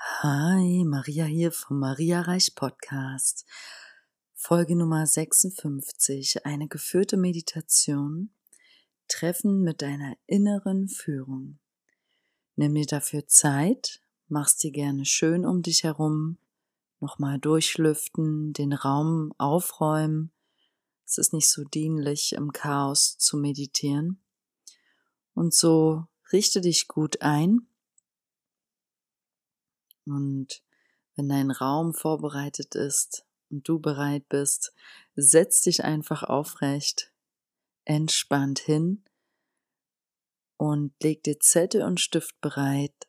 Hi, Maria hier vom Maria Reich Podcast. Folge Nummer 56. Eine geführte Meditation. Treffen mit deiner inneren Führung. Nimm dir dafür Zeit, machst dir gerne schön um dich herum, nochmal durchlüften, den Raum aufräumen. Es ist nicht so dienlich, im Chaos zu meditieren. Und so richte dich gut ein und wenn dein Raum vorbereitet ist und du bereit bist, setz dich einfach aufrecht, entspannt hin und leg dir Zettel und Stift bereit.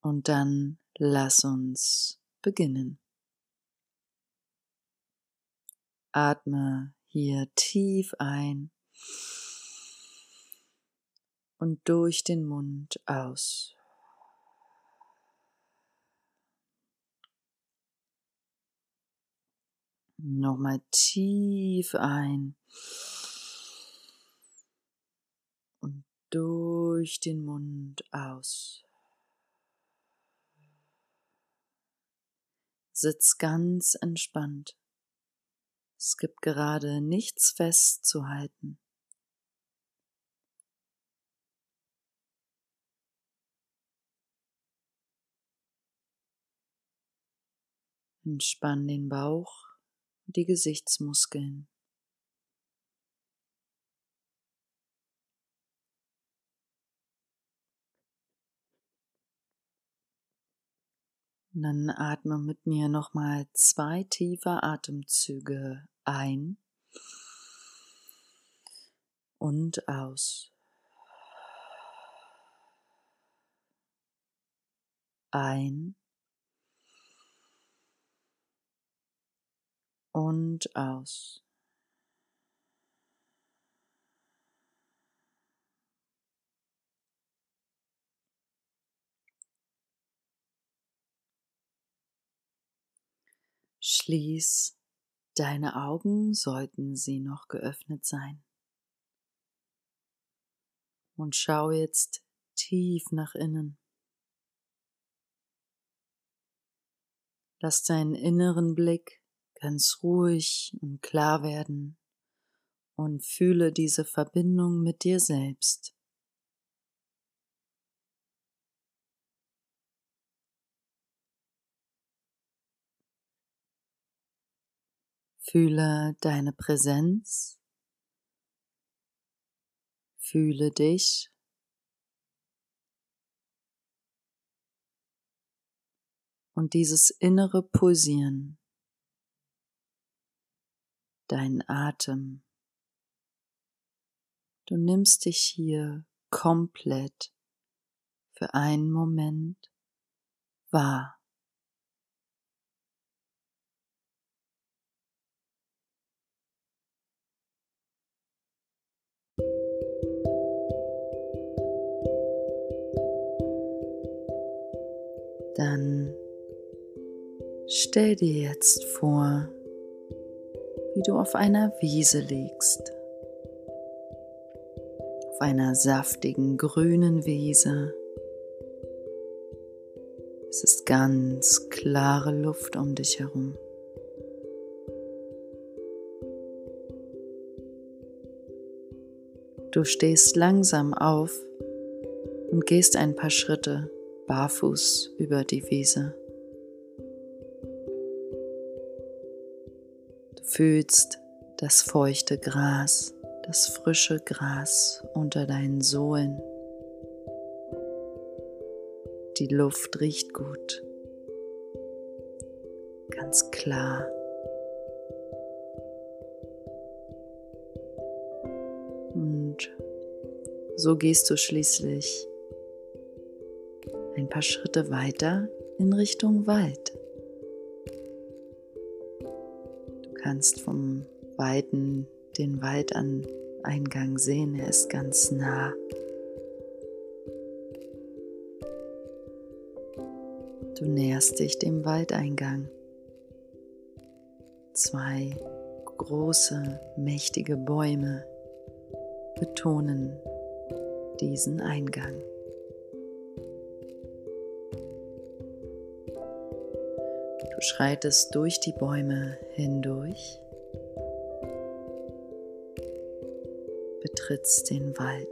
Und dann lass uns beginnen. Atme hier tief ein und durch den Mund aus. Nochmal tief ein. Und durch den Mund aus. Sitz ganz entspannt. Es gibt gerade nichts festzuhalten. Entspann den Bauch die Gesichtsmuskeln. Dann atme mit mir nochmal zwei tiefe Atemzüge ein und aus. Ein und aus. Schließ deine Augen, sollten sie noch geöffnet sein. Und schau jetzt tief nach innen. Lass deinen inneren Blick ganz ruhig und klar werden und fühle diese Verbindung mit dir selbst. Fühle deine Präsenz, fühle dich. Und dieses innere Pulsieren deinen Atem. Du nimmst dich hier komplett für einen Moment wahr. Dann stell dir jetzt vor, wie du auf einer Wiese liegst. Auf einer saftigen grünen Wiese. Es ist ganz klare Luft um dich herum. Du stehst langsam auf und gehst ein paar Schritte barfuß über die Wiese. Fühlst das feuchte Gras, das frische Gras unter deinen Sohlen. Die Luft riecht gut, ganz klar. Und so gehst du schließlich ein paar Schritte weiter in Richtung Wald. Kannst vom Weiten den Waldeingang sehen. Er ist ganz nah. Du näherst dich dem Waldeingang. Zwei große, mächtige Bäume betonen diesen Eingang. Schreitest durch die Bäume hindurch, betrittst den Wald.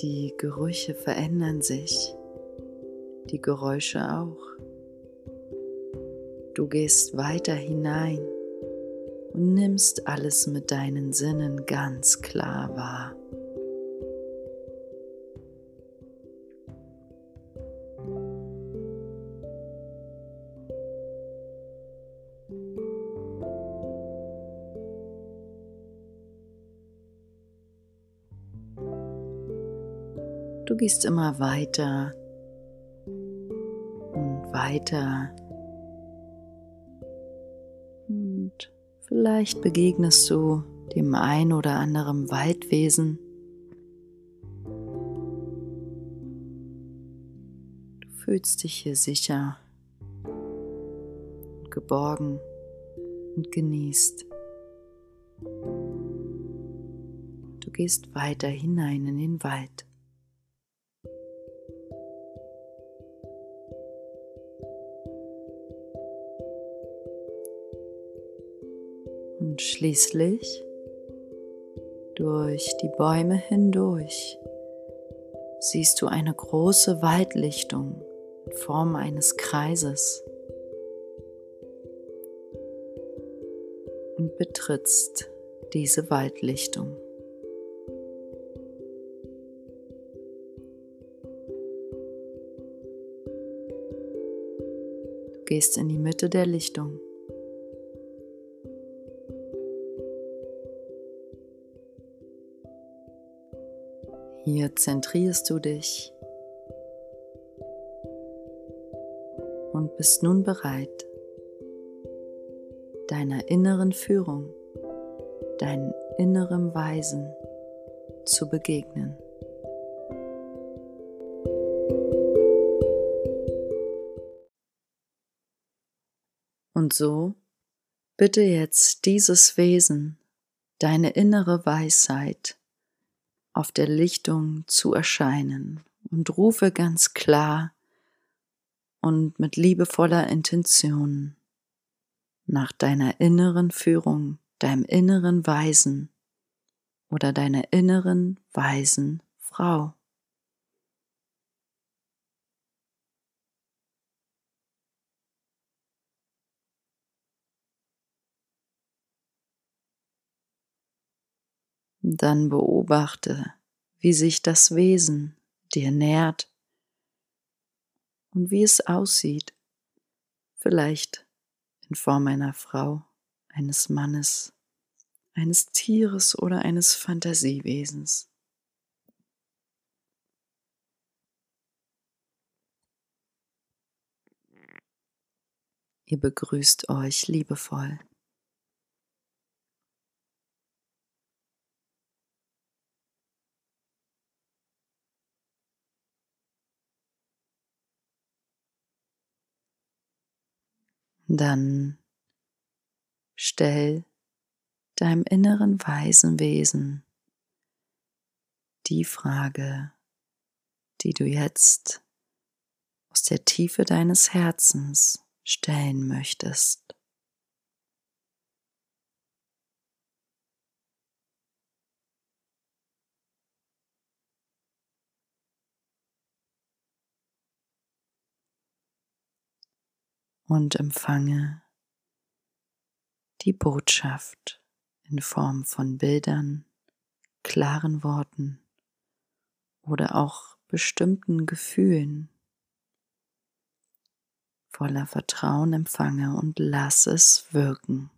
Die Gerüche verändern sich, die Geräusche auch. Du gehst weiter hinein und nimmst alles mit deinen Sinnen ganz klar wahr. Du gehst immer weiter und weiter. Und vielleicht begegnest du dem ein oder anderen Waldwesen. Du fühlst dich hier sicher, und geborgen und genießt. Du gehst weiter hinein in den Wald. Schließlich durch die Bäume hindurch siehst du eine große Waldlichtung in Form eines Kreises und betrittst diese Waldlichtung. Du gehst in die Mitte der Lichtung. Hier zentrierst du dich und bist nun bereit, deiner inneren Führung, deinem inneren Weisen zu begegnen. Und so bitte jetzt dieses Wesen, deine innere Weisheit, auf der Lichtung zu erscheinen und rufe ganz klar und mit liebevoller Intention nach deiner inneren Führung, deinem inneren Weisen oder deiner inneren weisen Frau. Dann beobachte, wie sich das Wesen dir nährt und wie es aussieht, vielleicht in Form einer Frau, eines Mannes, eines Tieres oder eines Fantasiewesens. Ihr begrüßt euch liebevoll. Dann stell deinem inneren weisen Wesen die Frage, die du jetzt aus der Tiefe deines Herzens stellen möchtest. Und empfange die Botschaft in Form von Bildern, klaren Worten oder auch bestimmten Gefühlen. Voller Vertrauen empfange und lass es wirken.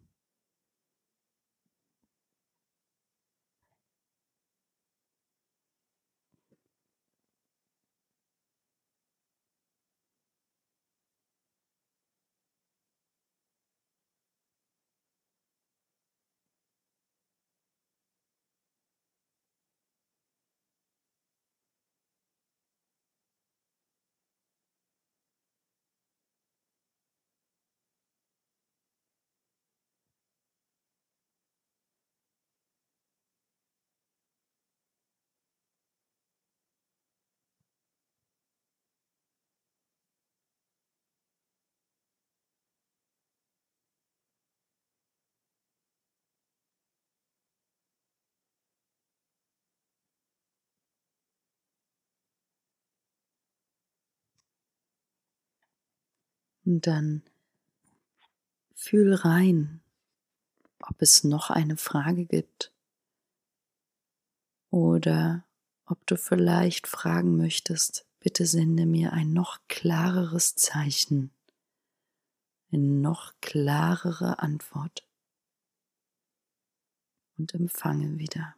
Und dann fühl rein, ob es noch eine Frage gibt oder ob du vielleicht fragen möchtest, bitte sende mir ein noch klareres Zeichen, eine noch klarere Antwort und empfange wieder.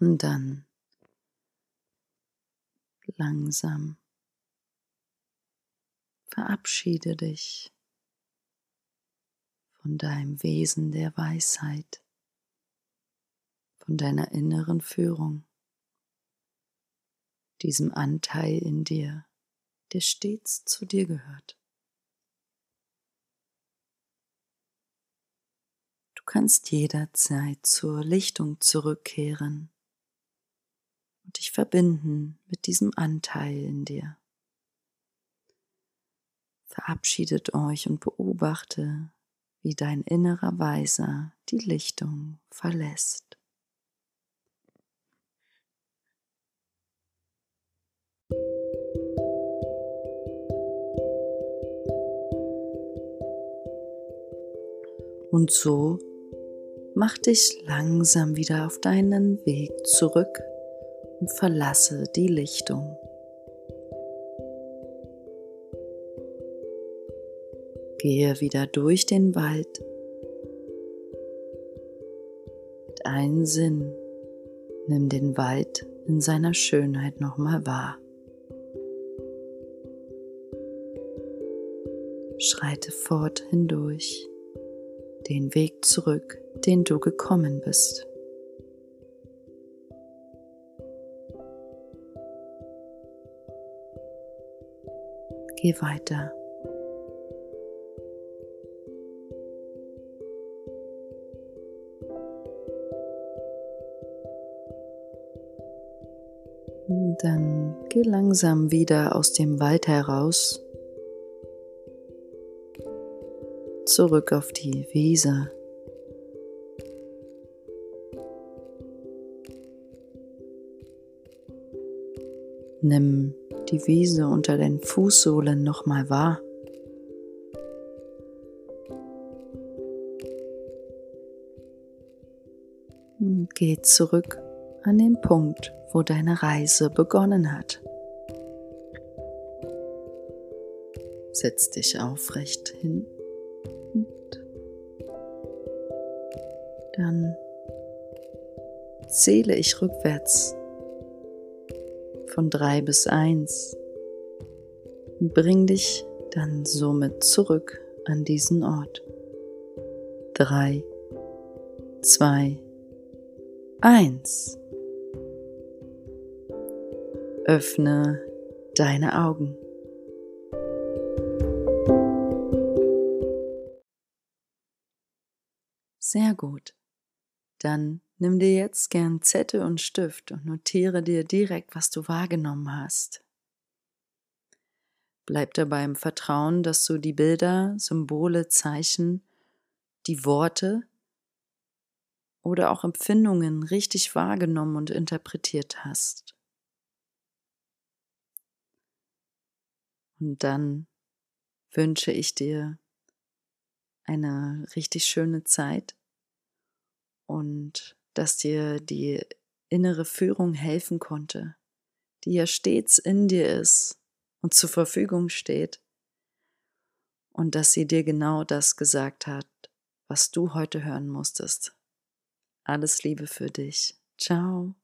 Und dann langsam verabschiede dich von deinem Wesen der Weisheit, von deiner inneren Führung, diesem Anteil in dir, der stets zu dir gehört. Du kannst jederzeit zur Lichtung zurückkehren und dich verbinden mit diesem Anteil in dir. Verabschiedet euch und beobachte, wie dein innerer Weiser die Lichtung verlässt. Und so mach dich langsam wieder auf deinen Weg zurück und verlasse die Lichtung. Gehe wieder durch den Wald mit einem Sinn. Nimm den Wald in seiner Schönheit nochmal wahr. Schreite fort hindurch, den Weg zurück, den du gekommen bist. Geh weiter. Dann geh langsam wieder aus dem Wald heraus, zurück auf die Wiese. Nimm die Wiese unter den Fußsohlen nochmal wahr. Und geh zurück an den Punkt, wo deine Reise begonnen hat. Setz dich aufrecht hin und dann zähle ich rückwärts von drei bis eins bring dich dann somit zurück an diesen Ort. Drei, zwei, eins. Öffne deine Augen. Sehr gut. Dann Nimm dir jetzt gern Zettel und Stift und notiere dir direkt, was du wahrgenommen hast. Bleib dabei im Vertrauen, dass du die Bilder, Symbole, Zeichen, die Worte oder auch Empfindungen richtig wahrgenommen und interpretiert hast. Und dann wünsche ich dir eine richtig schöne Zeit und dass dir die innere Führung helfen konnte, die ja stets in dir ist und zur Verfügung steht und dass sie dir genau das gesagt hat, was du heute hören musstest. Alles Liebe für dich. Ciao.